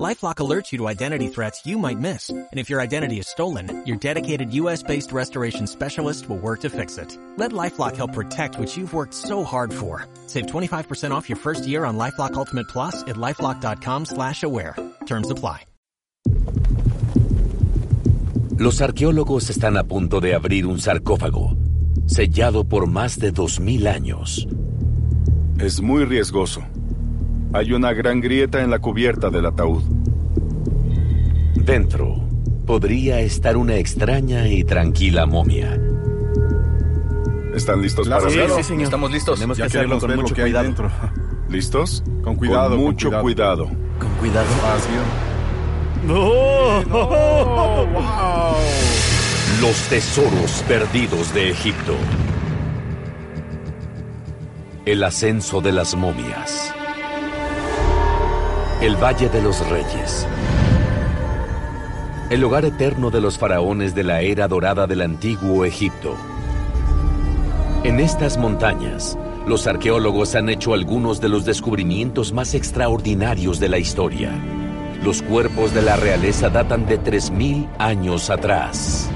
LifeLock alerts you to identity threats you might miss. And if your identity is stolen, your dedicated US-based restoration specialist will work to fix it. Let LifeLock help protect what you've worked so hard for. Save 25% off your first year on LifeLock Ultimate Plus at LifeLock.com slash aware. Terms apply. Los arqueólogos están a punto de abrir un sarcófago, sellado por más de 2000 años. Es muy riesgoso. Hay una gran grieta en la cubierta del ataúd. Dentro podría estar una extraña y tranquila momia. ¿Están listos para Sí, verlo? sí, señor. Estamos listos. Tenemos Ya que hacerlo con mucho que cuidado. dentro. ¿Listos? Con cuidado, Con con mucho cuidado. cuidado. Con cuidado. Los tesoros perdidos de Egipto. El ascenso de las momias. El Valle de los Reyes. El hogar eterno de los faraones de la era dorada del antiguo Egipto. En estas montañas, los arqueólogos han hecho algunos de los descubrimientos más extraordinarios de la historia. Los cuerpos de la realeza datan de 3.000 años atrás.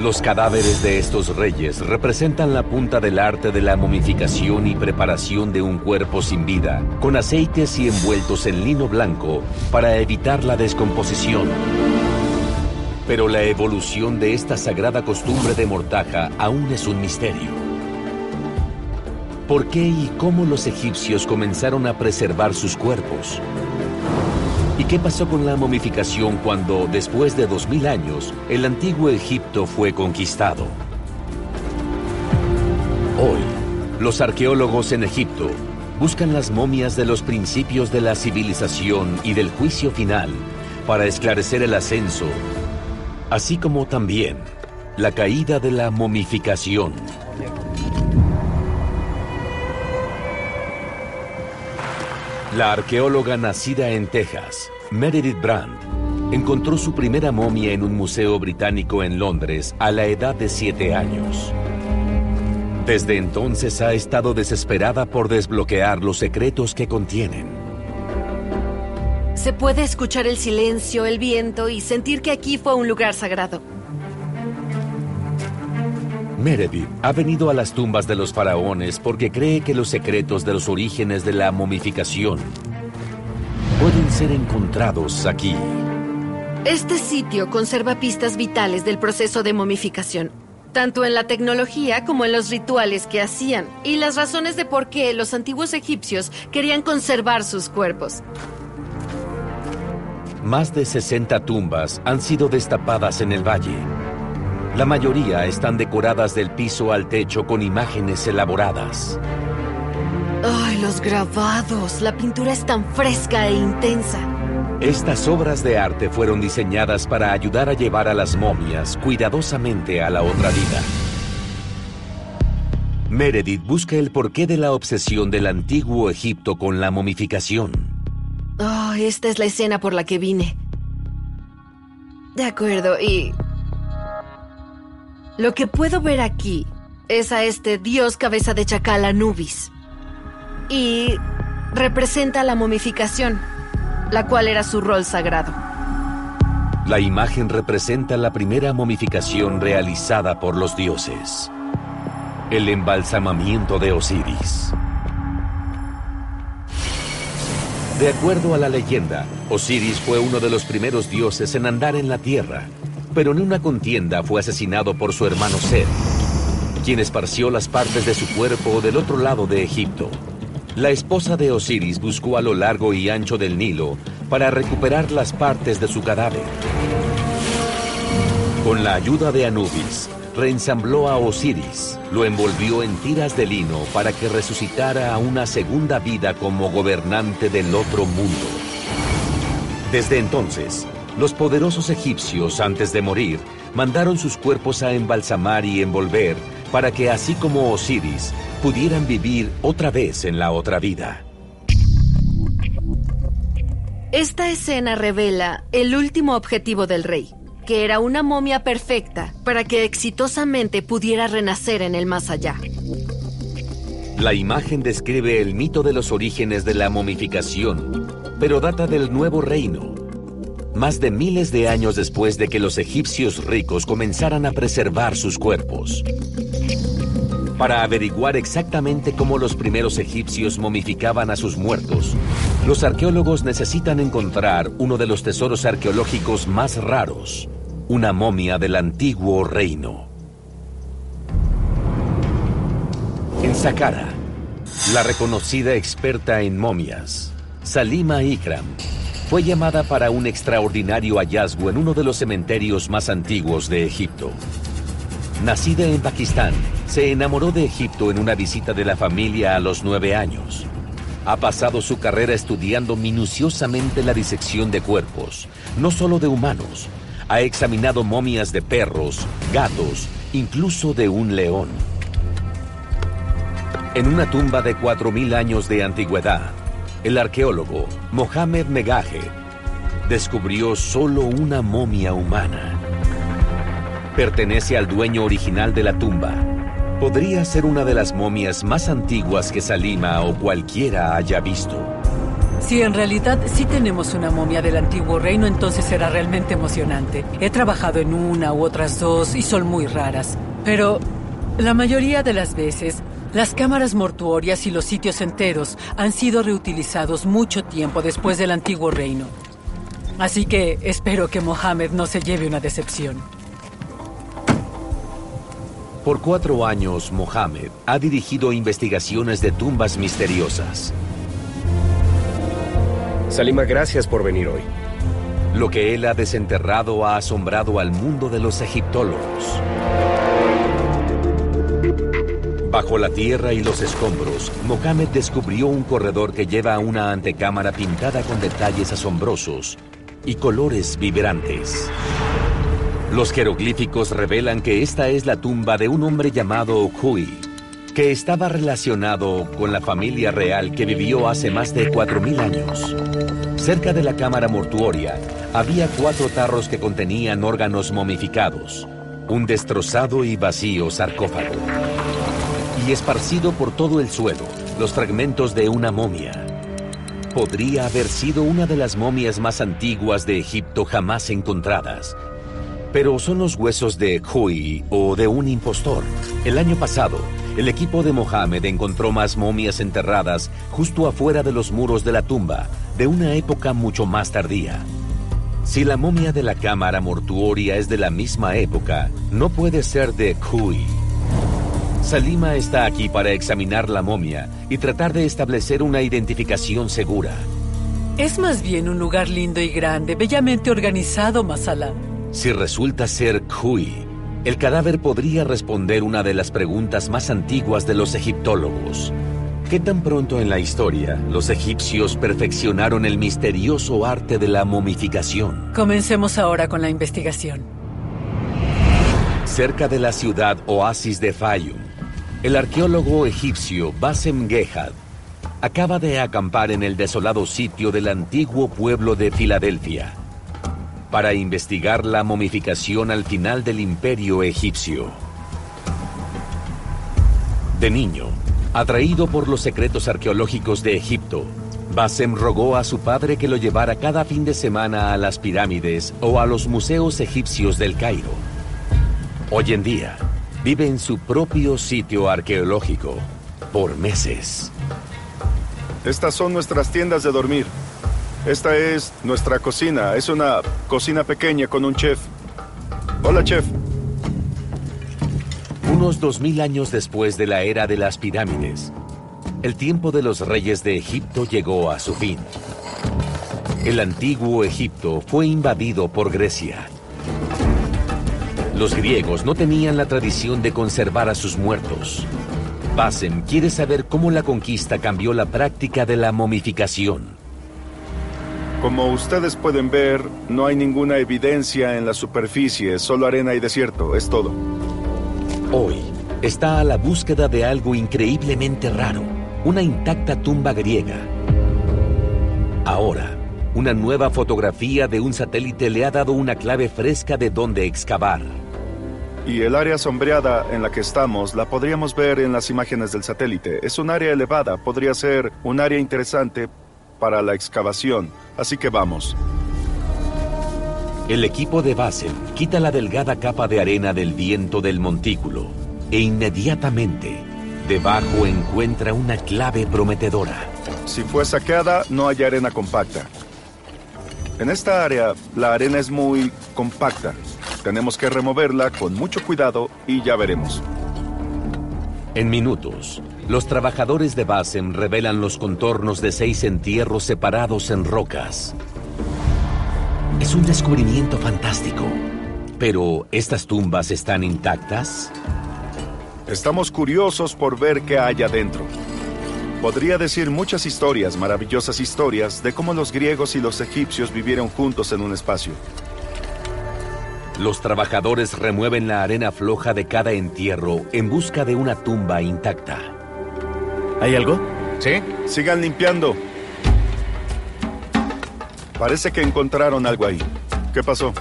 Los cadáveres de estos reyes representan la punta del arte de la momificación y preparación de un cuerpo sin vida, con aceites y envueltos en lino blanco para evitar la descomposición. Pero la evolución de esta sagrada costumbre de mortaja aún es un misterio. ¿Por qué y cómo los egipcios comenzaron a preservar sus cuerpos? ¿Y qué pasó con la momificación cuando, después de 2000 años, el antiguo Egipto fue conquistado? Hoy, los arqueólogos en Egipto buscan las momias de los principios de la civilización y del juicio final para esclarecer el ascenso, así como también la caída de la momificación. La arqueóloga nacida en Texas, Meredith Brand, encontró su primera momia en un museo británico en Londres a la edad de siete años. Desde entonces ha estado desesperada por desbloquear los secretos que contienen. Se puede escuchar el silencio, el viento y sentir que aquí fue un lugar sagrado. Meredith ha venido a las tumbas de los faraones porque cree que los secretos de los orígenes de la momificación pueden ser encontrados aquí. Este sitio conserva pistas vitales del proceso de momificación, tanto en la tecnología como en los rituales que hacían y las razones de por qué los antiguos egipcios querían conservar sus cuerpos. Más de 60 tumbas han sido destapadas en el valle. La mayoría están decoradas del piso al techo con imágenes elaboradas. ¡Ay, los grabados! La pintura es tan fresca e intensa. Estas obras de arte fueron diseñadas para ayudar a llevar a las momias cuidadosamente a la otra vida. Meredith busca el porqué de la obsesión del antiguo Egipto con la momificación. Oh, esta es la escena por la que vine. De acuerdo, y... Lo que puedo ver aquí es a este dios cabeza de chacal Anubis. Y representa la momificación, la cual era su rol sagrado. La imagen representa la primera momificación realizada por los dioses. El embalsamamiento de Osiris. De acuerdo a la leyenda, Osiris fue uno de los primeros dioses en andar en la tierra, pero en una contienda fue asesinado por su hermano Set, quien esparció las partes de su cuerpo del otro lado de Egipto. La esposa de Osiris buscó a lo largo y ancho del Nilo para recuperar las partes de su cadáver. Con la ayuda de Anubis, reensambló a Osiris, lo envolvió en tiras de lino para que resucitara a una segunda vida como gobernante del otro mundo. Desde entonces, los poderosos egipcios, antes de morir, mandaron sus cuerpos a embalsamar y envolver para que así como Osiris, pudieran vivir otra vez en la otra vida. Esta escena revela el último objetivo del rey, que era una momia perfecta para que exitosamente pudiera renacer en el más allá. La imagen describe el mito de los orígenes de la momificación, pero data del nuevo reino, más de miles de años después de que los egipcios ricos comenzaran a preservar sus cuerpos. Para averiguar exactamente cómo los primeros egipcios momificaban a sus muertos, los arqueólogos necesitan encontrar uno de los tesoros arqueológicos más raros, una momia del antiguo reino. En Saqqara, la reconocida experta en momias, Salima Ikram, fue llamada para un extraordinario hallazgo en uno de los cementerios más antiguos de Egipto. Nacida en Pakistán, se enamoró de Egipto en una visita de la familia a los nueve años. Ha pasado su carrera estudiando minuciosamente la disección de cuerpos, no solo de humanos. Ha examinado momias de perros, gatos, incluso de un león. En una tumba de 4.000 años de antigüedad, el arqueólogo Mohamed Megaje descubrió solo una momia humana. Pertenece al dueño original de la tumba. Podría ser una de las momias más antiguas que Salima o cualquiera haya visto. Si en realidad sí tenemos una momia del antiguo reino, entonces será realmente emocionante. He trabajado en una u otras dos y son muy raras. Pero la mayoría de las veces las cámaras mortuorias y los sitios enteros han sido reutilizados mucho tiempo después del antiguo reino. Así que espero que Mohammed no se lleve una decepción. Por cuatro años, Mohammed ha dirigido investigaciones de tumbas misteriosas. Salima, gracias por venir hoy. Lo que él ha desenterrado ha asombrado al mundo de los egiptólogos. Bajo la tierra y los escombros, Mohamed descubrió un corredor que lleva a una antecámara pintada con detalles asombrosos y colores vibrantes. Los jeroglíficos revelan que esta es la tumba de un hombre llamado Okhui, que estaba relacionado con la familia real que vivió hace más de 4.000 años. Cerca de la cámara mortuoria había cuatro tarros que contenían órganos momificados, un destrozado y vacío sarcófago y esparcido por todo el suelo los fragmentos de una momia. Podría haber sido una de las momias más antiguas de Egipto jamás encontradas. Pero son los huesos de Hui o de un impostor. El año pasado, el equipo de Mohammed encontró más momias enterradas justo afuera de los muros de la tumba, de una época mucho más tardía. Si la momia de la cámara mortuoria es de la misma época, no puede ser de Hui. Salima está aquí para examinar la momia y tratar de establecer una identificación segura. Es más bien un lugar lindo y grande, bellamente organizado, Masala. Si resulta ser Kui, el cadáver podría responder una de las preguntas más antiguas de los egiptólogos. ¿Qué tan pronto en la historia los egipcios perfeccionaron el misterioso arte de la momificación? Comencemos ahora con la investigación. Cerca de la ciudad oasis de Fayum, el arqueólogo egipcio Basem Gehad acaba de acampar en el desolado sitio del antiguo pueblo de Filadelfia para investigar la momificación al final del imperio egipcio. De niño, atraído por los secretos arqueológicos de Egipto, Basem rogó a su padre que lo llevara cada fin de semana a las pirámides o a los museos egipcios del Cairo. Hoy en día, vive en su propio sitio arqueológico por meses. Estas son nuestras tiendas de dormir. Esta es nuestra cocina. Es una cocina pequeña con un chef. Hola, chef. Unos dos mil años después de la era de las pirámides, el tiempo de los reyes de Egipto llegó a su fin. El antiguo Egipto fue invadido por Grecia. Los griegos no tenían la tradición de conservar a sus muertos. Basem quiere saber cómo la conquista cambió la práctica de la momificación. Como ustedes pueden ver, no hay ninguna evidencia en la superficie, solo arena y desierto, es todo. Hoy está a la búsqueda de algo increíblemente raro, una intacta tumba griega. Ahora, Una nueva fotografía de un satélite le ha dado una clave fresca de dónde excavar. Y el área sombreada en la que estamos la podríamos ver en las imágenes del satélite. Es un área elevada, podría ser un área interesante para la excavación. Así que vamos. El equipo de Basel quita la delgada capa de arena del viento del montículo e inmediatamente debajo encuentra una clave prometedora. Si fue saqueada, no hay arena compacta. En esta área, la arena es muy compacta. Tenemos que removerla con mucho cuidado y ya veremos. En minutos, los trabajadores de Basen revelan los contornos de seis entierros separados en rocas. Es un descubrimiento fantástico. Pero, ¿estas tumbas están intactas? Estamos curiosos por ver qué hay adentro. Podría decir muchas historias, maravillosas historias, de cómo los griegos y los egipcios vivieron juntos en un espacio. Los trabajadores remueven la arena floja de cada entierro en busca de una tumba intacta. ¿Hay algo? ¿Sí? Sigan limpiando. Parece que encontraron algo ahí. ¿Qué pasó?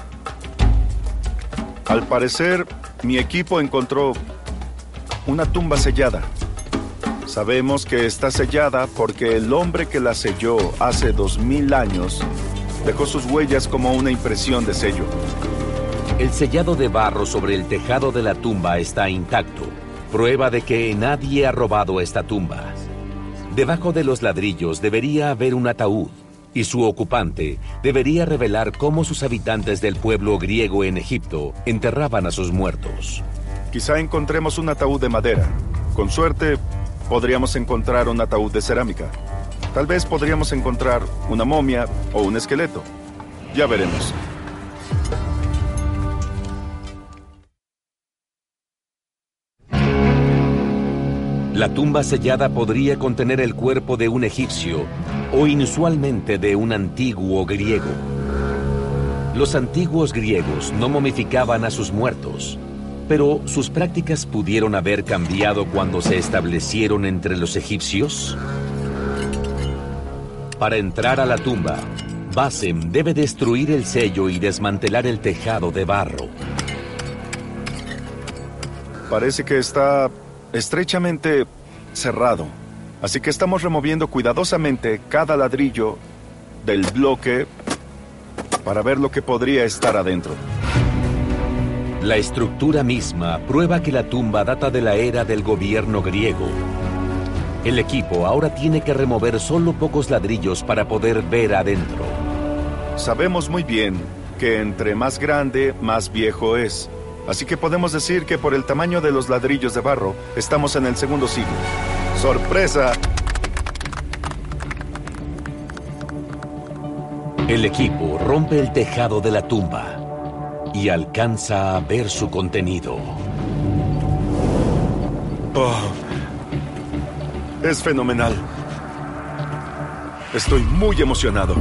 Al parecer, mi equipo encontró una tumba sellada. Sabemos que está sellada porque el hombre que la selló hace dos mil años dejó sus huellas como una impresión de sello. El sellado de barro sobre el tejado de la tumba está intacto, prueba de que nadie ha robado esta tumba. Debajo de los ladrillos debería haber un ataúd y su ocupante debería revelar cómo sus habitantes del pueblo griego en Egipto enterraban a sus muertos. Quizá encontremos un ataúd de madera. Con suerte, podríamos encontrar un ataúd de cerámica. Tal vez podríamos encontrar una momia o un esqueleto. Ya veremos. La tumba sellada podría contener el cuerpo de un egipcio o inusualmente de un antiguo griego. Los antiguos griegos no momificaban a sus muertos, pero sus prácticas pudieron haber cambiado cuando se establecieron entre los egipcios. Para entrar a la tumba, Basem debe destruir el sello y desmantelar el tejado de barro. Parece que está estrechamente cerrado. Así que estamos removiendo cuidadosamente cada ladrillo del bloque para ver lo que podría estar adentro. La estructura misma prueba que la tumba data de la era del gobierno griego. El equipo ahora tiene que remover solo pocos ladrillos para poder ver adentro. Sabemos muy bien que entre más grande, más viejo es. Así que podemos decir que por el tamaño de los ladrillos de barro, estamos en el segundo siglo. ¡Sorpresa! El equipo rompe el tejado de la tumba y alcanza a ver su contenido. Oh, es fenomenal. Estoy muy emocionado.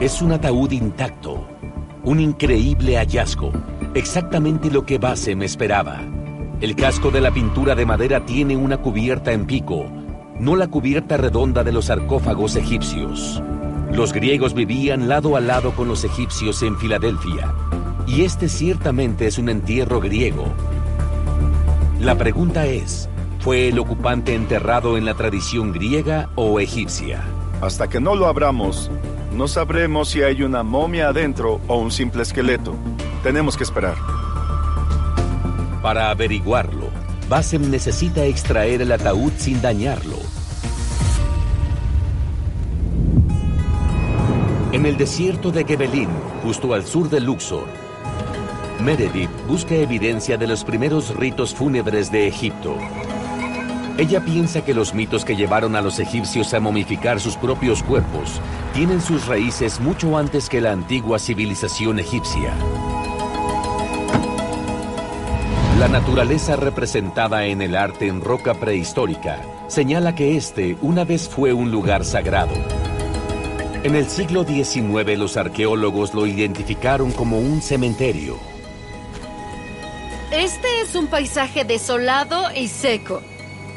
Es un ataúd intacto, un increíble hallazgo, exactamente lo que Base me esperaba. El casco de la pintura de madera tiene una cubierta en pico, no la cubierta redonda de los sarcófagos egipcios. Los griegos vivían lado a lado con los egipcios en Filadelfia, y este ciertamente es un entierro griego. La pregunta es, ¿fue el ocupante enterrado en la tradición griega o egipcia? Hasta que no lo abramos, no sabremos si hay una momia adentro o un simple esqueleto. Tenemos que esperar. Para averiguarlo, Basem necesita extraer el ataúd sin dañarlo. En el desierto de Gebelin, justo al sur de Luxor, Meredith busca evidencia de los primeros ritos fúnebres de Egipto. Ella piensa que los mitos que llevaron a los egipcios a momificar sus propios cuerpos tienen sus raíces mucho antes que la antigua civilización egipcia. La naturaleza representada en el arte en roca prehistórica señala que este una vez fue un lugar sagrado. En el siglo XIX los arqueólogos lo identificaron como un cementerio. Este es un paisaje desolado y seco.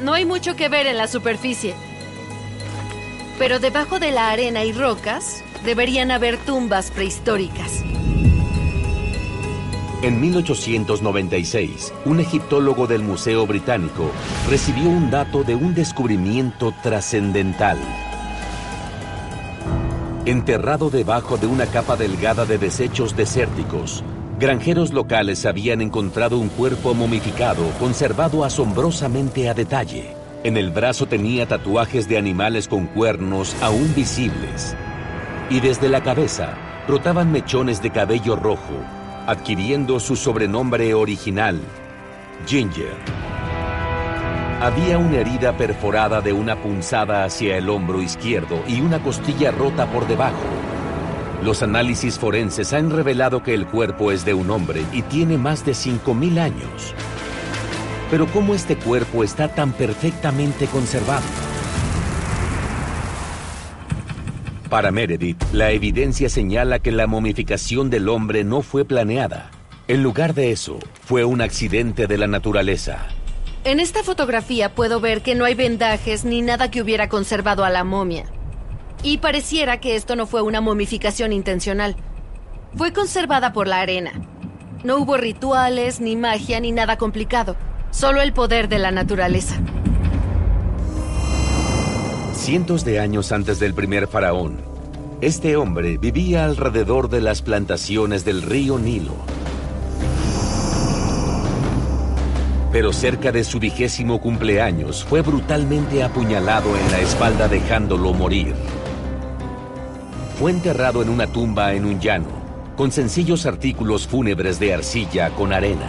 No hay mucho que ver en la superficie. Pero debajo de la arena y rocas deberían haber tumbas prehistóricas. En 1896, un egiptólogo del Museo Británico recibió un dato de un descubrimiento trascendental. Enterrado debajo de una capa delgada de desechos desérticos, granjeros locales habían encontrado un cuerpo momificado conservado asombrosamente a detalle. En el brazo tenía tatuajes de animales con cuernos aún visibles. Y desde la cabeza brotaban mechones de cabello rojo, adquiriendo su sobrenombre original, Ginger. Había una herida perforada de una punzada hacia el hombro izquierdo y una costilla rota por debajo. Los análisis forenses han revelado que el cuerpo es de un hombre y tiene más de 5.000 años. Pero ¿cómo este cuerpo está tan perfectamente conservado? Para Meredith, la evidencia señala que la momificación del hombre no fue planeada. En lugar de eso, fue un accidente de la naturaleza. En esta fotografía puedo ver que no hay vendajes ni nada que hubiera conservado a la momia. Y pareciera que esto no fue una momificación intencional. Fue conservada por la arena. No hubo rituales, ni magia, ni nada complicado. Solo el poder de la naturaleza. Cientos de años antes del primer faraón, este hombre vivía alrededor de las plantaciones del río Nilo. Pero cerca de su vigésimo cumpleaños fue brutalmente apuñalado en la espalda dejándolo morir. Fue enterrado en una tumba en un llano, con sencillos artículos fúnebres de arcilla con arena.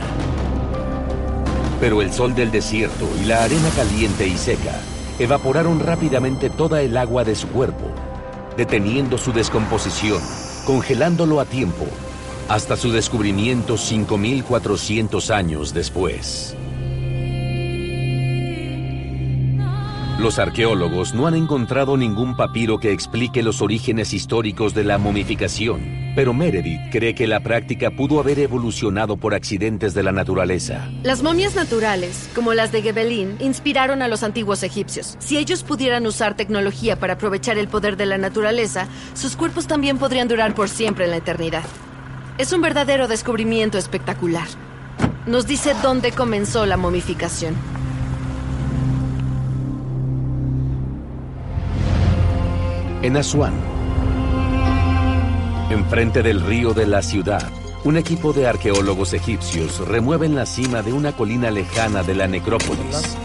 Pero el sol del desierto y la arena caliente y seca evaporaron rápidamente toda el agua de su cuerpo, deteniendo su descomposición, congelándolo a tiempo, hasta su descubrimiento 5.400 años después. Los arqueólogos no han encontrado ningún papiro que explique los orígenes históricos de la momificación, pero Meredith cree que la práctica pudo haber evolucionado por accidentes de la naturaleza. Las momias naturales, como las de Gebelin, inspiraron a los antiguos egipcios. Si ellos pudieran usar tecnología para aprovechar el poder de la naturaleza, sus cuerpos también podrían durar por siempre en la eternidad. Es un verdadero descubrimiento espectacular. Nos dice dónde comenzó la momificación. En Asuán, enfrente del río de la ciudad, un equipo de arqueólogos egipcios remueven la cima de una colina lejana de la necrópolis.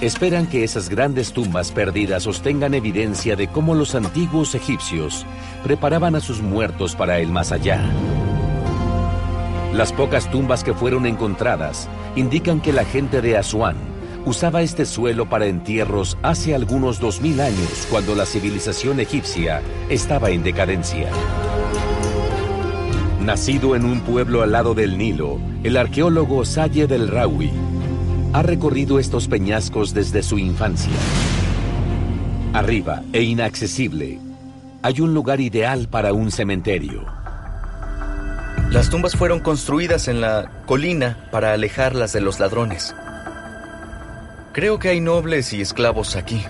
Esperan que esas grandes tumbas perdidas sostengan evidencia de cómo los antiguos egipcios preparaban a sus muertos para el más allá. Las pocas tumbas que fueron encontradas indican que la gente de Asuán usaba este suelo para entierros hace algunos 2000 años cuando la civilización egipcia estaba en decadencia. Nacido en un pueblo al lado del Nilo, el arqueólogo Sayed el Rawi ha recorrido estos peñascos desde su infancia. Arriba e inaccesible, hay un lugar ideal para un cementerio. Las tumbas fueron construidas en la colina para alejarlas de los ladrones. Creo que hay nobles y esclavos aquí.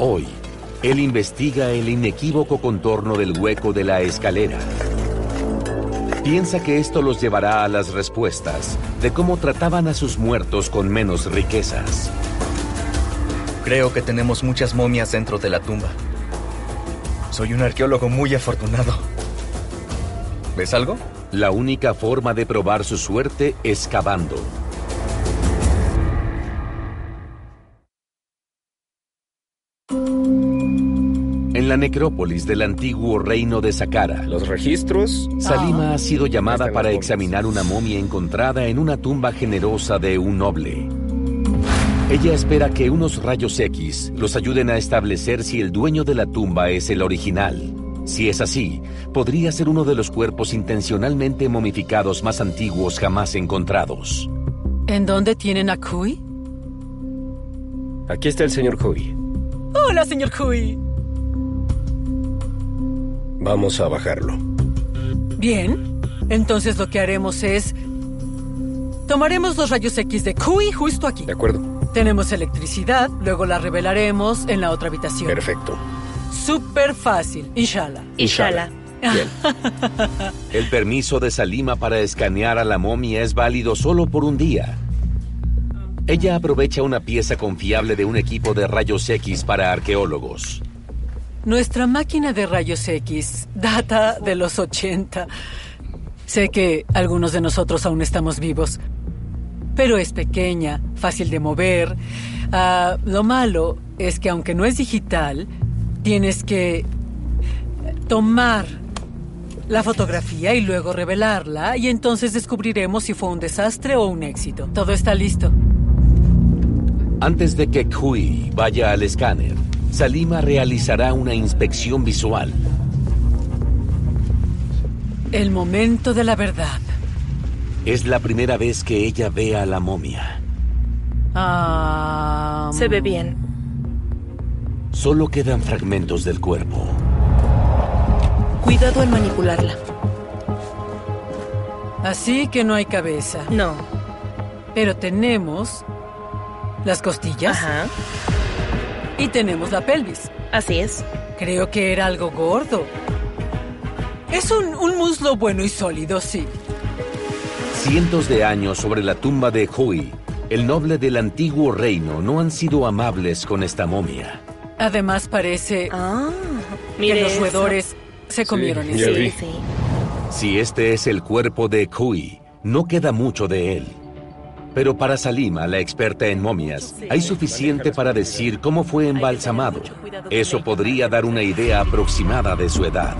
Hoy, él investiga el inequívoco contorno del hueco de la escalera. Piensa que esto los llevará a las respuestas de cómo trataban a sus muertos con menos riquezas. Creo que tenemos muchas momias dentro de la tumba. Soy un arqueólogo muy afortunado. ¿Ves algo? La única forma de probar su suerte es cavando. La necrópolis del antiguo reino de Saqqara, Los registros. Salima ha sido llamada Están para examinar una momia encontrada en una tumba generosa de un noble. Ella espera que unos rayos X los ayuden a establecer si el dueño de la tumba es el original. Si es así, podría ser uno de los cuerpos intencionalmente momificados más antiguos jamás encontrados. ¿En dónde tienen a Kui? Aquí está el señor Hui. Hola, señor Kui. Vamos a bajarlo. Bien, entonces lo que haremos es... Tomaremos los rayos X de Kui justo aquí. ¿De acuerdo? Tenemos electricidad, luego la revelaremos en la otra habitación. Perfecto. súper fácil, inshallah. Inshallah. Bien. El permiso de Salima para escanear a la momia es válido solo por un día. Ella aprovecha una pieza confiable de un equipo de rayos X para arqueólogos. Nuestra máquina de rayos X data de los 80. Sé que algunos de nosotros aún estamos vivos, pero es pequeña, fácil de mover. Ah, lo malo es que aunque no es digital, tienes que tomar la fotografía y luego revelarla y entonces descubriremos si fue un desastre o un éxito. Todo está listo. Antes de que Kui vaya al escáner, Salima realizará una inspección visual. El momento de la verdad. Es la primera vez que ella ve a la momia. Ah, Se ve bien. Solo quedan fragmentos del cuerpo. Cuidado al manipularla. Así que no hay cabeza. No. Pero tenemos las costillas Ajá. Y tenemos la pelvis. Así es. Creo que era algo gordo. Es un, un muslo bueno y sólido, sí. Cientos de años sobre la tumba de Hui, el noble del antiguo reino, no han sido amables con esta momia. Además parece Ah. que los eso. roedores se comieron. Sí, sí. Si este es el cuerpo de Kui, no queda mucho de él. Pero para Salima, la experta en momias, hay suficiente para decir cómo fue embalsamado. Eso podría dar una idea aproximada de su edad.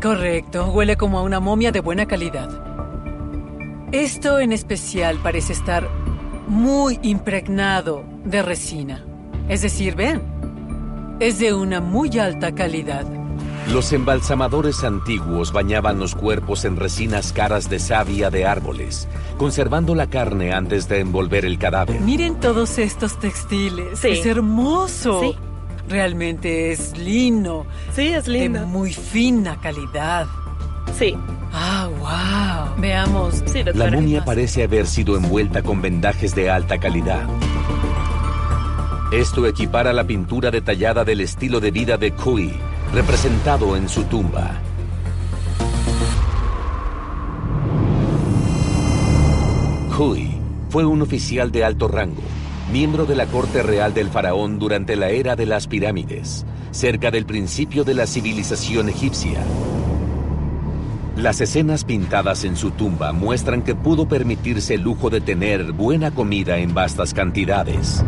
Correcto, huele como a una momia de buena calidad. Esto en especial parece estar muy impregnado de resina. Es decir, ven, es de una muy alta calidad. Los embalsamadores antiguos bañaban los cuerpos en resinas caras de savia de árboles, conservando la carne antes de envolver el cadáver. Miren todos estos textiles. Sí. Es hermoso. Sí. Realmente es lino, Sí, es de lindo. muy fina calidad. Sí. Ah, wow. Veamos. Sí, La momia parece haber sido envuelta con vendajes de alta calidad. Esto equipara la pintura detallada del estilo de vida de Kui, representado en su tumba. Kui fue un oficial de alto rango, miembro de la corte real del faraón durante la era de las pirámides, cerca del principio de la civilización egipcia. Las escenas pintadas en su tumba muestran que pudo permitirse el lujo de tener buena comida en vastas cantidades.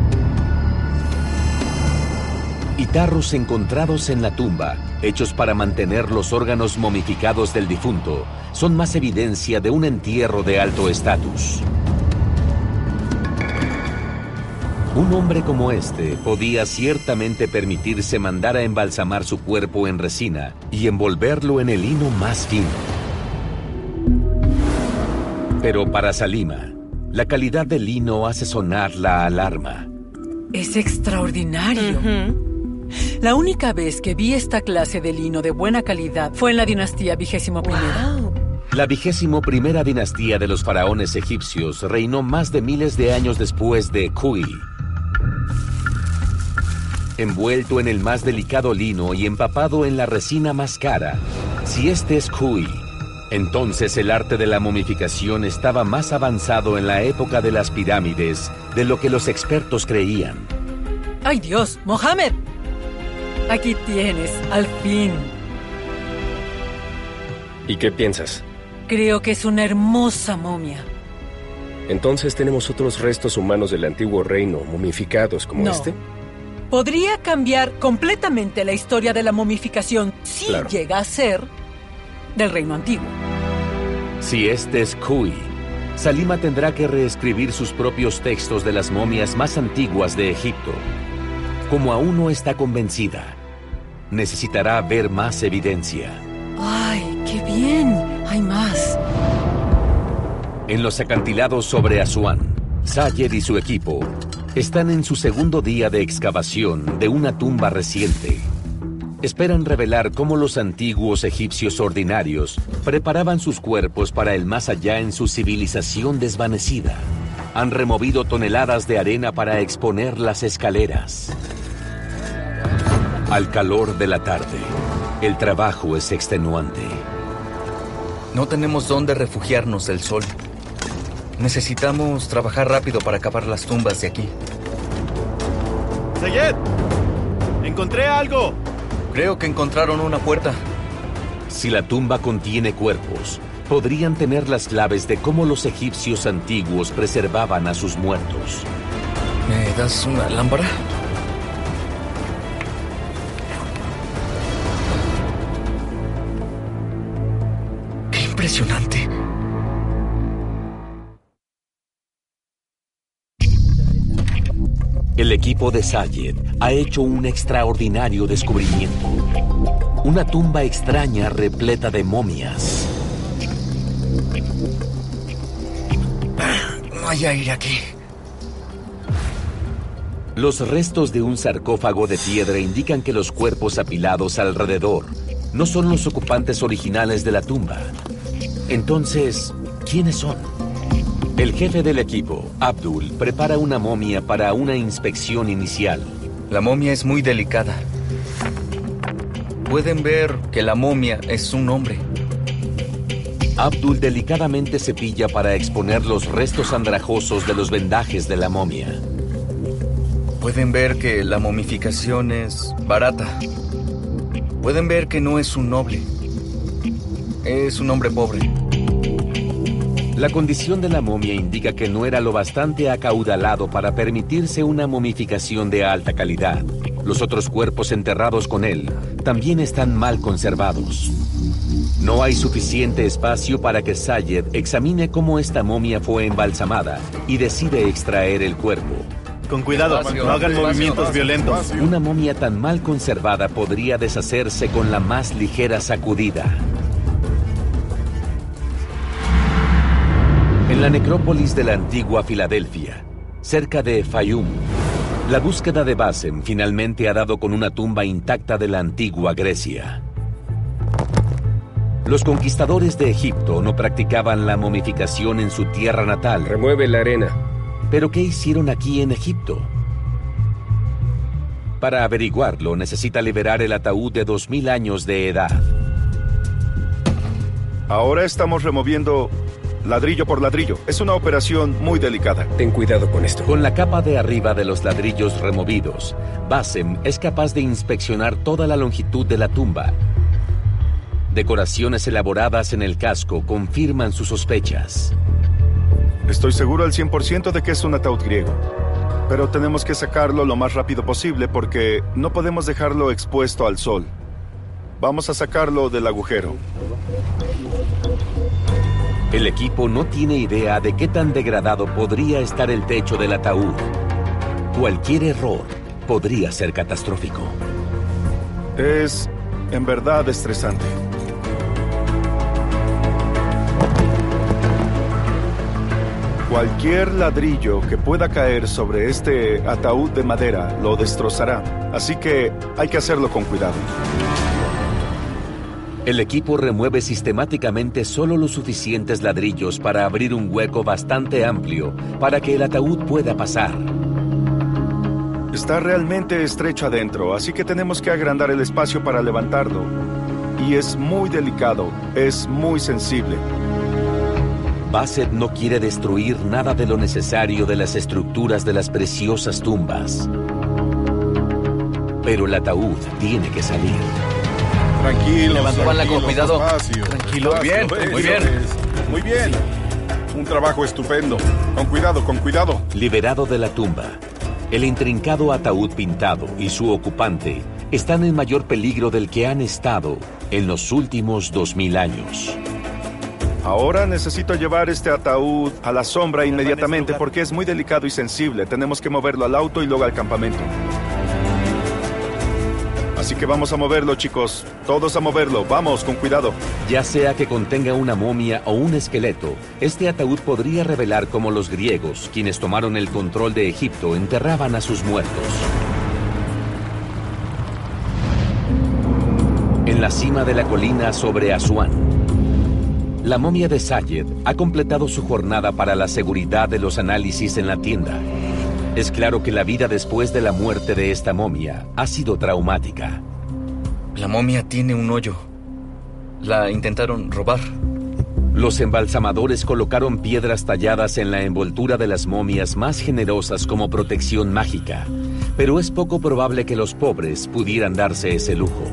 Y tarros encontrados en la tumba, hechos para mantener los órganos momificados del difunto, son más evidencia de un entierro de alto estatus. Un hombre como este podía ciertamente permitirse mandar a embalsamar su cuerpo en resina y envolverlo en el lino más fino. Pero para Salima, la calidad del lino hace sonar la alarma. Es extraordinario. La única vez que vi esta clase de lino de buena calidad fue en la dinastía vigésimo primera. Wow. La vigésimo primera dinastía de los faraones egipcios reinó más de miles de años después de Kui. Envuelto en el más delicado lino y empapado en la resina más cara, si este es Kui, entonces el arte de la momificación estaba más avanzado en la época de las pirámides de lo que los expertos creían. ¡Ay Dios! ¡Mohamed! Aquí tienes, al fin. ¿Y qué piensas? Creo que es una hermosa momia. Entonces tenemos otros restos humanos del antiguo reino, momificados como No. este. Podría cambiar completamente la historia de la momificación si Claro. llega a ser del reino antiguo. Si este es Kui, Salima tendrá que reescribir sus propios textos de las momias más antiguas de Egipto. Como aún no está convencida, necesitará ver más evidencia. ¡Ay, qué bien! Hay más. En los acantilados sobre Asuán, Sayed y su equipo están en su segundo día de excavación de una tumba reciente. Esperan revelar cómo los antiguos egipcios ordinarios preparaban sus cuerpos para el más allá en su civilización desvanecida. Han removido toneladas de arena para exponer las escaleras. Al calor de la tarde, el trabajo es extenuante. No tenemos dónde refugiarnos del sol. Necesitamos trabajar rápido para acabar las tumbas de aquí. ¡Sayed! ¡Encontré algo! Creo que encontraron una puerta. Si la tumba contiene cuerpos, podrían tener las claves de cómo los egipcios antiguos preservaban a sus muertos. ¿Me das una lámpara? Impresionante! El equipo de Sayed ha hecho un extraordinario descubrimiento. Una tumba extraña repleta de momias. No hay aire aquí. Los restos de un sarcófago de piedra indican que los cuerpos apilados alrededor no son los ocupantes originales de la tumba. Entonces, ¿quiénes son? El jefe del equipo, Abdul, prepara una momia para una inspección inicial. La momia es muy delicada. Pueden ver que la momia es un hombre. Abdul delicadamente cepilla para exponer los restos andrajosos de los vendajes de la momia. Pueden ver que la momificación es barata. Pueden ver que no es un noble. Es un hombre pobre. La condición de la momia indica que no era lo bastante acaudalado para permitirse una momificación de alta calidad. Los otros cuerpos enterrados con él también están mal conservados. No hay suficiente espacio para que Sayed examine cómo esta momia fue embalsamada y decide extraer el cuerpo. Con cuidado, no hagan movimientos violentos. Una momia tan mal conservada podría deshacerse con la más ligera sacudida. En la necrópolis de la antigua Filadelfia, cerca de Fayum, la búsqueda de Basem finalmente ha dado con una tumba intacta de la antigua Grecia. Los conquistadores de Egipto no practicaban la momificación en su tierra natal. Remueve la arena. ¿Pero qué hicieron aquí en Egipto? Para averiguarlo, necesita liberar el ataúd de 2000 años de edad. Ahora estamos removiendo ladrillo por ladrillo. Es una operación muy delicada. Ten cuidado con esto. Con la capa de arriba de los ladrillos removidos, Basem es capaz de inspeccionar toda la longitud de la tumba. Decoraciones elaboradas en el casco confirman sus sospechas. Estoy seguro al 100% de que es un ataúd griego. Pero tenemos que sacarlo lo más rápido posible porque no podemos dejarlo expuesto al sol. Vamos a sacarlo del agujero. El equipo no tiene idea de qué tan degradado podría estar el techo del ataúd. Cualquier error podría ser catastrófico. Es en verdad estresante. Cualquier ladrillo que pueda caer sobre este ataúd de madera lo destrozará. Así que hay que hacerlo con cuidado. El equipo remueve sistemáticamente solo los suficientes ladrillos para abrir un hueco bastante amplio para que el ataúd pueda pasar. Está realmente estrecho adentro, así que tenemos que agrandar el espacio para levantarlo. Y es muy delicado, es muy sensible. Bassett no quiere destruir nada de lo necesario de las estructuras de las preciosas tumbas. Pero el ataúd tiene que salir. Tranquilo. Con cuidado. Tranquilo. Bien, muy bien. Muy bien. Un trabajo estupendo. Con cuidado, con cuidado. Liberado de la tumba, el intrincado ataúd pintado y su ocupante están en mayor peligro del que han estado en los últimos 2000 años. Ahora necesito llevar este ataúd a la sombra inmediatamente porque es muy delicado y sensible. Tenemos que moverlo al auto y luego al campamento. Así que vamos a moverlo, chicos. Todos a moverlo. Vamos, con cuidado. Ya sea que contenga una momia o un esqueleto, este ataúd podría revelar cómo los griegos, quienes tomaron el control de Egipto, enterraban a sus muertos. En la cima de la colina sobre Asuán, la momia de Sayed ha completado su jornada para la seguridad de los análisis en la tienda. Es claro que la vida después de la muerte de esta momia ha sido traumática. La momia tiene un hoyo. La intentaron robar. Los embalsamadores colocaron piedras talladas en la envoltura de las momias más generosas como protección mágica, pero es poco probable que los pobres pudieran darse ese lujo.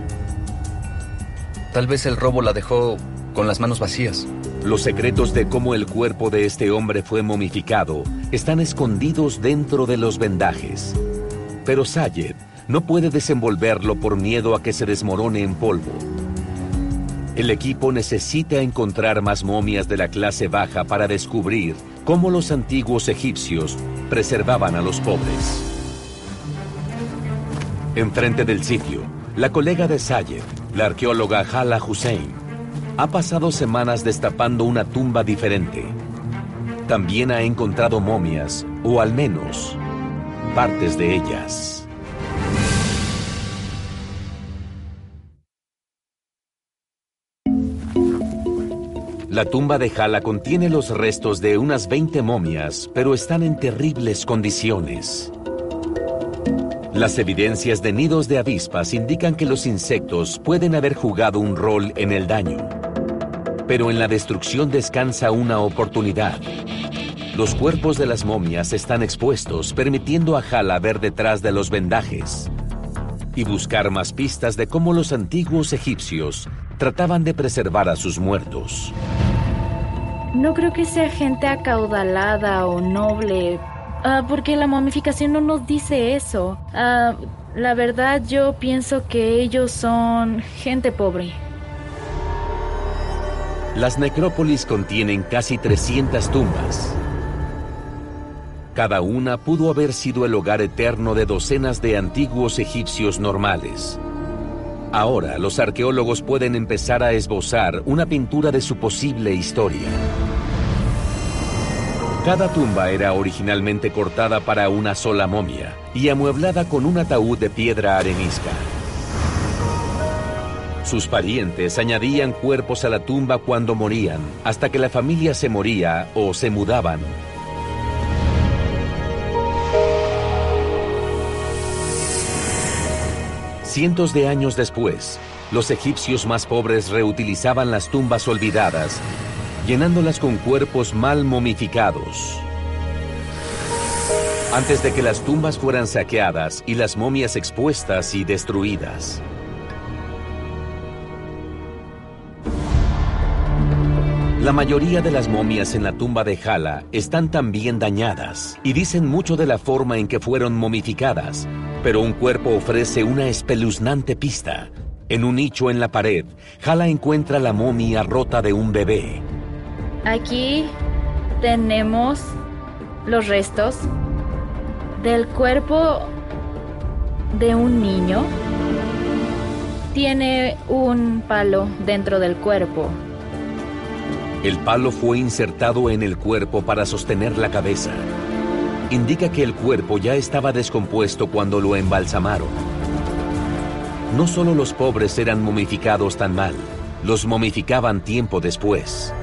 Tal vez el robo la dejó con las manos vacías. Los secretos de cómo el cuerpo de este hombre fue momificado están escondidos dentro de los vendajes. Pero Sayed no puede desenvolverlo por miedo a que se desmorone en polvo. El equipo necesita encontrar más momias de la clase baja para descubrir cómo los antiguos egipcios preservaban a los pobres. Enfrente del sitio, la colega de Sayed, la arqueóloga Hala Hussein, ha pasado semanas destapando una tumba diferente. También ha encontrado momias, o al menos partes de ellas. La tumba de Jala contiene los restos de unas 20 momias, pero están en terribles condiciones. Las evidencias de nidos de avispas indican que los insectos pueden haber jugado un rol en el daño. Pero en la destrucción descansa una oportunidad. Los cuerpos de las momias están expuestos, permitiendo a Jala ver detrás de los vendajes y buscar más pistas de cómo los antiguos egipcios trataban de preservar a sus muertos. No creo que sea gente acaudalada o noble, ah, porque la momificación no nos dice eso. Ah, la verdad yo pienso que ellos son gente pobre. Las necrópolis contienen casi 300 tumbas. Cada una pudo haber sido el hogar eterno de docenas de antiguos egipcios normales. Ahora los arqueólogos pueden empezar a esbozar una pintura de su posible historia. Cada tumba era originalmente cortada para una sola momia y amueblada con un ataúd de piedra arenisca. Sus parientes añadían cuerpos a la tumba cuando morían, hasta que la familia se moría o se mudaban. Cientos de años después, los egipcios más pobres reutilizaban las tumbas olvidadas, llenándolas con cuerpos mal momificados. Antes de que las tumbas fueran saqueadas y las momias expuestas y destruidas. La mayoría de las momias en la tumba de Jala están también dañadas y dicen mucho de la forma en que fueron momificadas, pero un cuerpo ofrece una espeluznante pista. En un nicho en la pared, Jala encuentra la momia rota de un bebé. Aquí tenemos los restos del cuerpo de un niño. Tiene un palo dentro del cuerpo. El palo fue insertado en el cuerpo para sostener la cabeza. Indica que el cuerpo ya estaba descompuesto cuando lo embalsamaron. No solo los pobres eran momificados tan mal, los momificaban tiempo después.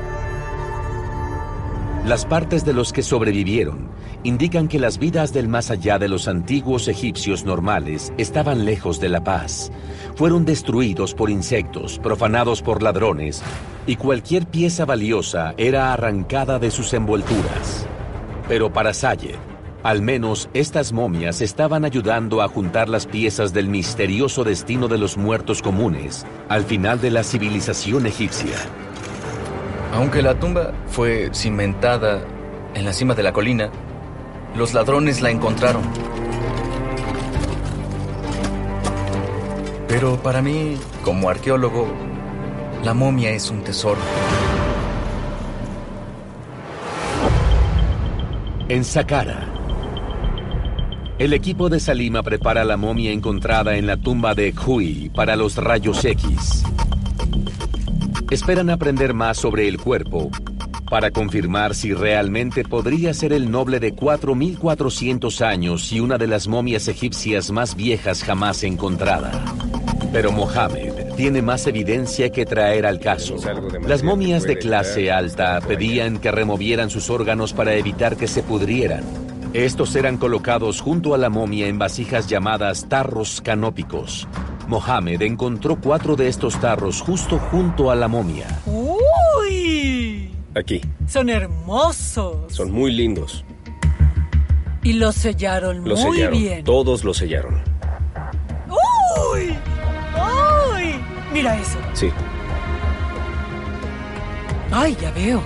Las partes de los que sobrevivieron indican que las vidas del más allá de los antiguos egipcios normales estaban lejos de la paz. Fueron destruidos por insectos, profanados por ladrones, y cualquier pieza valiosa era arrancada de sus envolturas. Pero para Sayed, al menos estas momias estaban ayudando a juntar las piezas del misterioso destino de los muertos comunes al final de la civilización egipcia. Aunque la tumba fue cimentada en la cima de la colina, los ladrones la encontraron. Pero para mí, como arqueólogo, la momia es un tesoro. En Saqqara, el equipo de Salima prepara la momia encontrada en la tumba de Khui para los rayos X. Esperan aprender más sobre el cuerpo para confirmar si realmente podría ser el noble de 4.400 años y una de las momias egipcias más viejas jamás encontrada. Pero Mohammed tiene más evidencia que traer al caso. Las momias de clase alta pedían que removieran sus órganos para evitar que se pudrieran. Estos eran colocados junto a la momia en vasijas llamadas tarros canópicos. Mohamed encontró cuatro de estos tarros justo junto a la momia. ¡Uy! Aquí. Son hermosos. Son muy lindos. Y los sellaron Los muy sellaron. bien. Todos los sellaron. ¡Uy! ¡Uy! Mira eso. Sí. Ay, ya veo.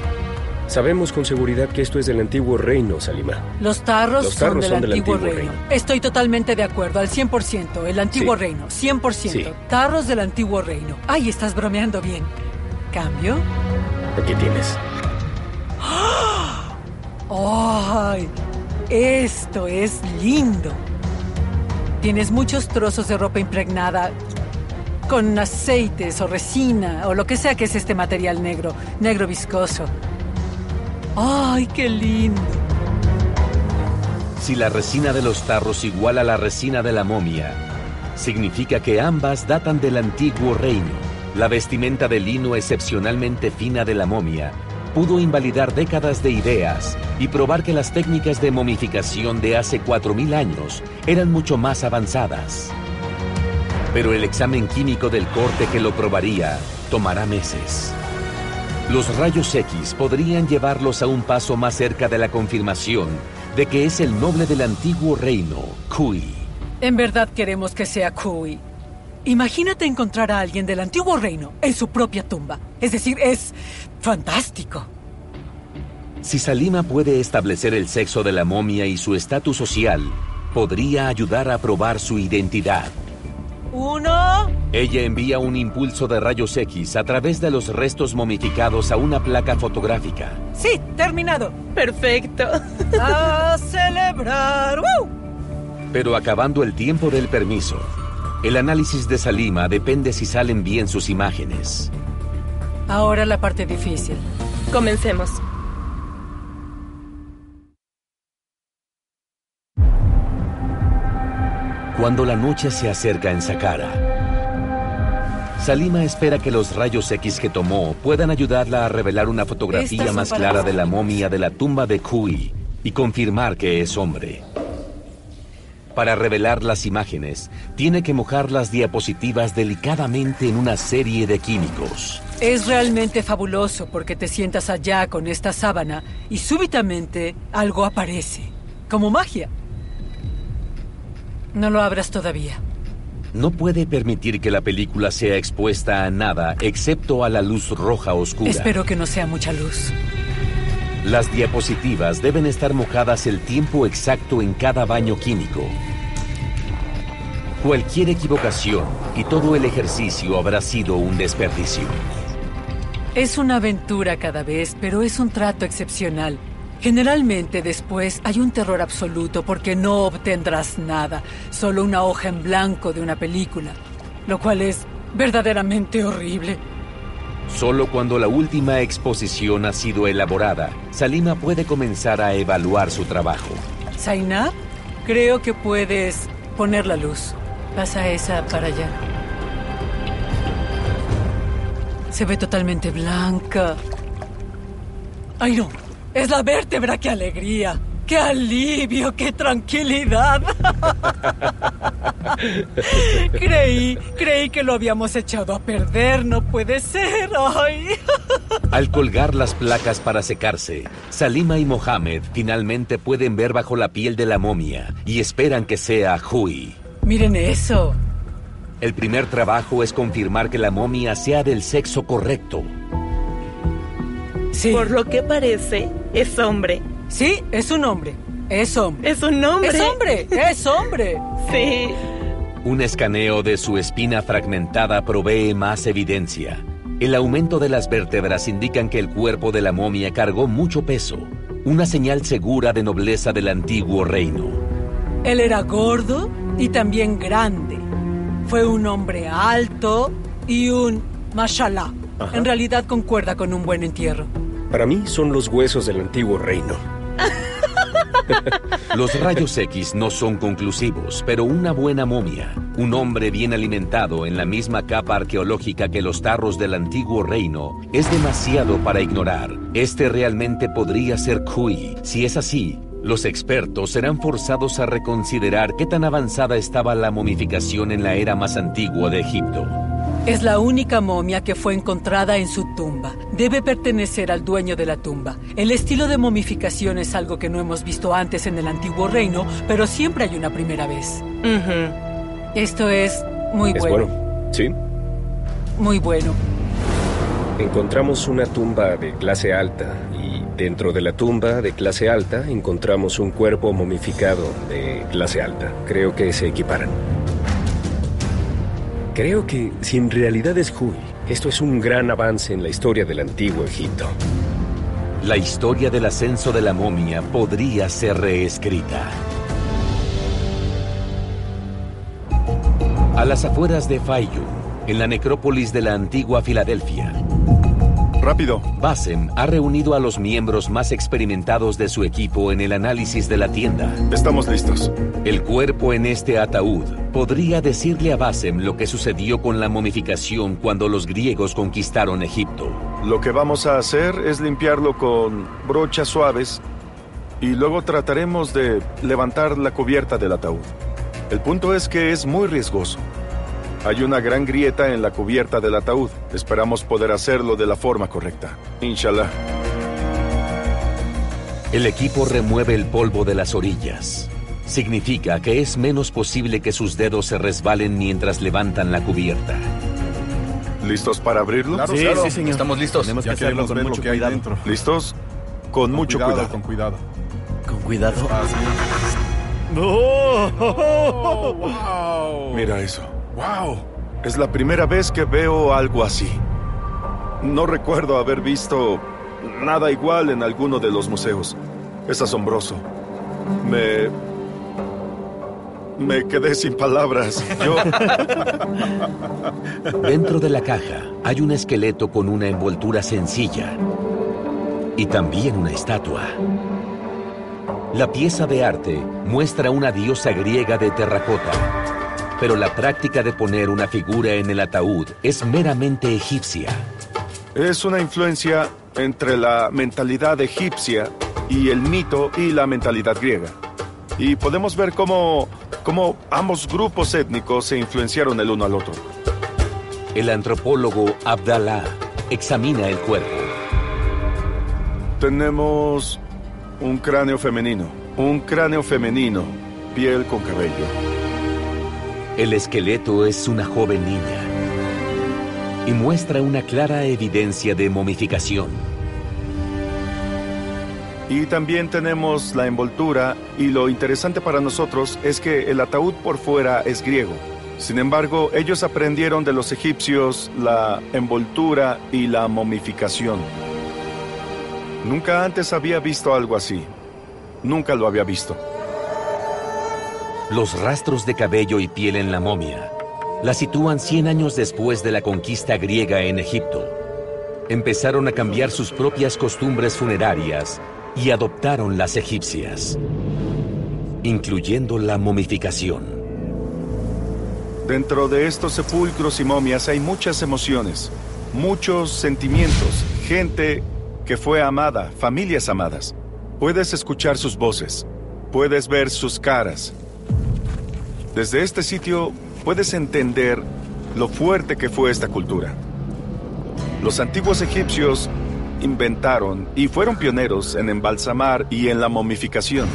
Sabemos con seguridad que esto es del antiguo reino, Salima. Los tarros, Los tarros son, del, son del antiguo, antiguo reino. reino. Estoy totalmente de acuerdo, al 100%. El antiguo Sí. reino, 100%. Sí. Tarros del antiguo reino. Ay, estás bromeando bien. ¿Cambio? Aquí tienes. ¡Ay! Esto es lindo. Tienes muchos trozos de ropa impregnada con aceites o resina o lo que sea que es este material negro, negro viscoso. ¡Ay, qué lindo! Si la resina de los tarros iguala a la resina de la momia, significa que ambas datan del antiguo reino. La vestimenta de lino excepcionalmente fina de la momia pudo invalidar décadas de ideas y probar que las técnicas de momificación de hace 4.000 años eran mucho más avanzadas. Pero el examen químico del corte que lo probaría tomará meses. Los rayos X podrían llevarlos a un paso más cerca de la confirmación de que es el noble del antiguo reino, Kui. En verdad queremos que sea Kui. Imagínate encontrar a alguien del antiguo reino en su propia tumba. Es decir, es fantástico. Si Salima puede establecer el sexo de la momia y su estatus social, podría ayudar a probar su identidad. Uno. Ella envía un impulso de rayos X a través de los restos momificados a una placa fotográfica. Sí, terminado. Perfecto. A celebrar. ¡Woo! Pero acabando el tiempo del permiso, el análisis de Salima depende si salen bien sus imágenes. Ahora la parte difícil. Comencemos. Cuando la noche se acerca en Saqqara, Salima espera que los rayos X que tomó puedan ayudarla a revelar una fotografía más clara de la momia de la tumba de Kui y confirmar que es hombre. Para revelar las imágenes, tiene que mojar las diapositivas delicadamente en una serie de químicos. Es realmente fabuloso porque te sientas allá con esta sábana y súbitamente algo aparece. Como magia. No lo abras todavía. No puede permitir que la película sea expuesta a nada excepto a la luz roja oscura. Espero que no sea mucha luz. Las diapositivas deben estar mojadas el tiempo exacto en cada baño químico. Cualquier equivocación y todo el ejercicio habrá sido un desperdicio. Es una aventura cada vez, pero es un trato excepcional. Generalmente después hay un terror absoluto porque no obtendrás nada, solo una hoja en blanco de una película, lo cual es verdaderamente horrible. Solo cuando la última exposición ha sido elaborada, Salima puede comenzar a evaluar su trabajo. Zainab, creo que puedes poner la luz. Pasa esa para allá. Se ve totalmente blanca. ¡Ay, no! ¡Es la vértebra! ¡Qué alegría! ¡Qué alivio! ¡Qué tranquilidad! creí, creí que lo habíamos echado a perder. No puede ser. ¡Ay! Al colgar las placas para secarse, Salima y Mohamed finalmente pueden ver bajo la piel de la momia y esperan que sea Hui. Miren eso. El primer trabajo es confirmar que la momia sea del sexo correcto. Sí. Por lo que parece, es hombre. Sí, es un hombre. Es hombre. Es un hombre. Es hombre. Es hombre. Sí. Un escaneo de su espina fragmentada provee más evidencia. El aumento de las vértebras indican que el cuerpo de la momia cargó mucho peso, una señal segura de nobleza del antiguo reino. Él era gordo y también grande. Fue un hombre alto y un mashallah. Ajá. En realidad concuerda con un buen entierro. Para mí son los huesos del antiguo reino. Los rayos X no son conclusivos, pero una buena momia, un hombre bien alimentado en la misma capa arqueológica que los tarros del antiguo reino, es demasiado para ignorar. Este realmente podría ser Kui. Si es así, Los expertos serán forzados a reconsiderar qué tan avanzada estaba la momificación en la era más antigua de Egipto. Es la única momia que fue encontrada en su tumba. Debe pertenecer al dueño de la tumba. El estilo de momificación es algo que no hemos visto antes en el antiguo reino, pero siempre hay una primera vez. Esto es muy Es bueno. bueno. Sí. Muy bueno. Encontramos una tumba de clase alta y dentro de la tumba de clase alta encontramos un cuerpo momificado de clase alta. Creo que se equiparan. Creo que si en realidad es Hui, esto es un gran avance en la historia del antiguo Egipto. La historia del ascenso de la momia podría ser reescrita. A las afueras de Fayum, en la necrópolis de la antigua Filadelfia, Rápido. Bassem ha reunido a los miembros más experimentados de su equipo en el análisis de la tienda. Estamos listos. El cuerpo en este ataúd podría decirle a Bassem lo que sucedió con la momificación cuando los griegos conquistaron Egipto. Lo que vamos a hacer es limpiarlo con brochas suaves y luego trataremos de levantar la cubierta del ataúd. El punto es que es muy riesgoso. Hay una gran grieta en la cubierta del ataúd. Esperamos poder hacerlo de la forma correcta. Inshallah. El equipo remueve el polvo de las orillas. Significa que es menos posible que sus dedos se resbalen mientras levantan la cubierta. ¿Listos para abrirlo? Claro, Sí, claro. sí, señor. Estamos listos. Tenemos que hacerlo con mucho que hay cuidado. dentro. ¿Listos? Con mucho cuidado, cuidado. con cuidado. Con cuidado. Mira eso. ¡Wow! Es la primera vez que veo algo así. No recuerdo haber visto nada igual en alguno de los museos. Es asombroso. Me... Me quedé sin palabras. Yo... Dentro de la caja hay un esqueleto con una envoltura sencilla y también una estatua. La pieza de arte muestra una diosa griega de terracota, pero la práctica de poner una figura en el ataúd es meramente egipcia. Es una influencia entre la mentalidad egipcia y el mito y la mentalidad griega. Y podemos ver cómo, cómo ambos grupos étnicos se influenciaron el uno al otro. El antropólogo Abdallah examina el cuerpo. Tenemos un cráneo femenino. Un cráneo femenino, piel con cabello. El esqueleto es una joven niña y muestra una clara evidencia de momificación. Y también tenemos la envoltura y lo interesante para nosotros es que el ataúd por fuera es griego. Sin embargo, ellos aprendieron de los egipcios la envoltura y la momificación. Nunca antes había visto algo así. Nunca lo había visto. Los rastros de cabello y piel en la momia la sitúan 100 años después de la conquista griega en Egipto. Empezaron a cambiar sus propias costumbres funerarias y adoptaron las egipcias, incluyendo la momificación. Dentro de estos sepulcros y momias hay muchas emociones, muchos sentimientos, gente que fue amada, familias amadas. Puedes escuchar sus voces, puedes ver sus caras. Desde este sitio puedes entender lo fuerte que fue esta cultura. Los antiguos egipcios inventaron y fueron pioneros en embalsamar y en la momificación.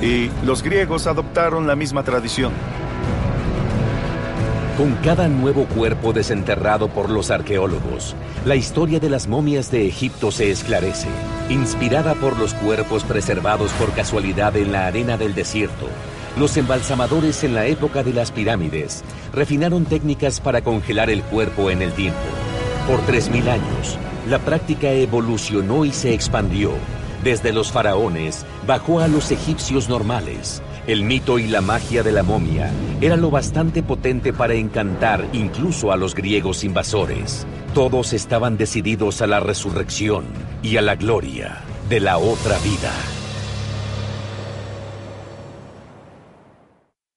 Y los griegos adoptaron la misma tradición. Con cada nuevo cuerpo desenterrado por los arqueólogos, la historia de las momias de Egipto se esclarece, inspirada por los cuerpos preservados por casualidad en la arena del desierto. Los embalsamadores en la época de las pirámides refinaron técnicas para congelar el cuerpo en el tiempo. Por 3.000 años, la práctica evolucionó y se expandió. Desde los faraones bajó a los egipcios normales. El mito y la magia de la momia era lo bastante potente para encantar incluso a los griegos invasores. Todos estaban decididos a la resurrección y a la gloria de la otra vida.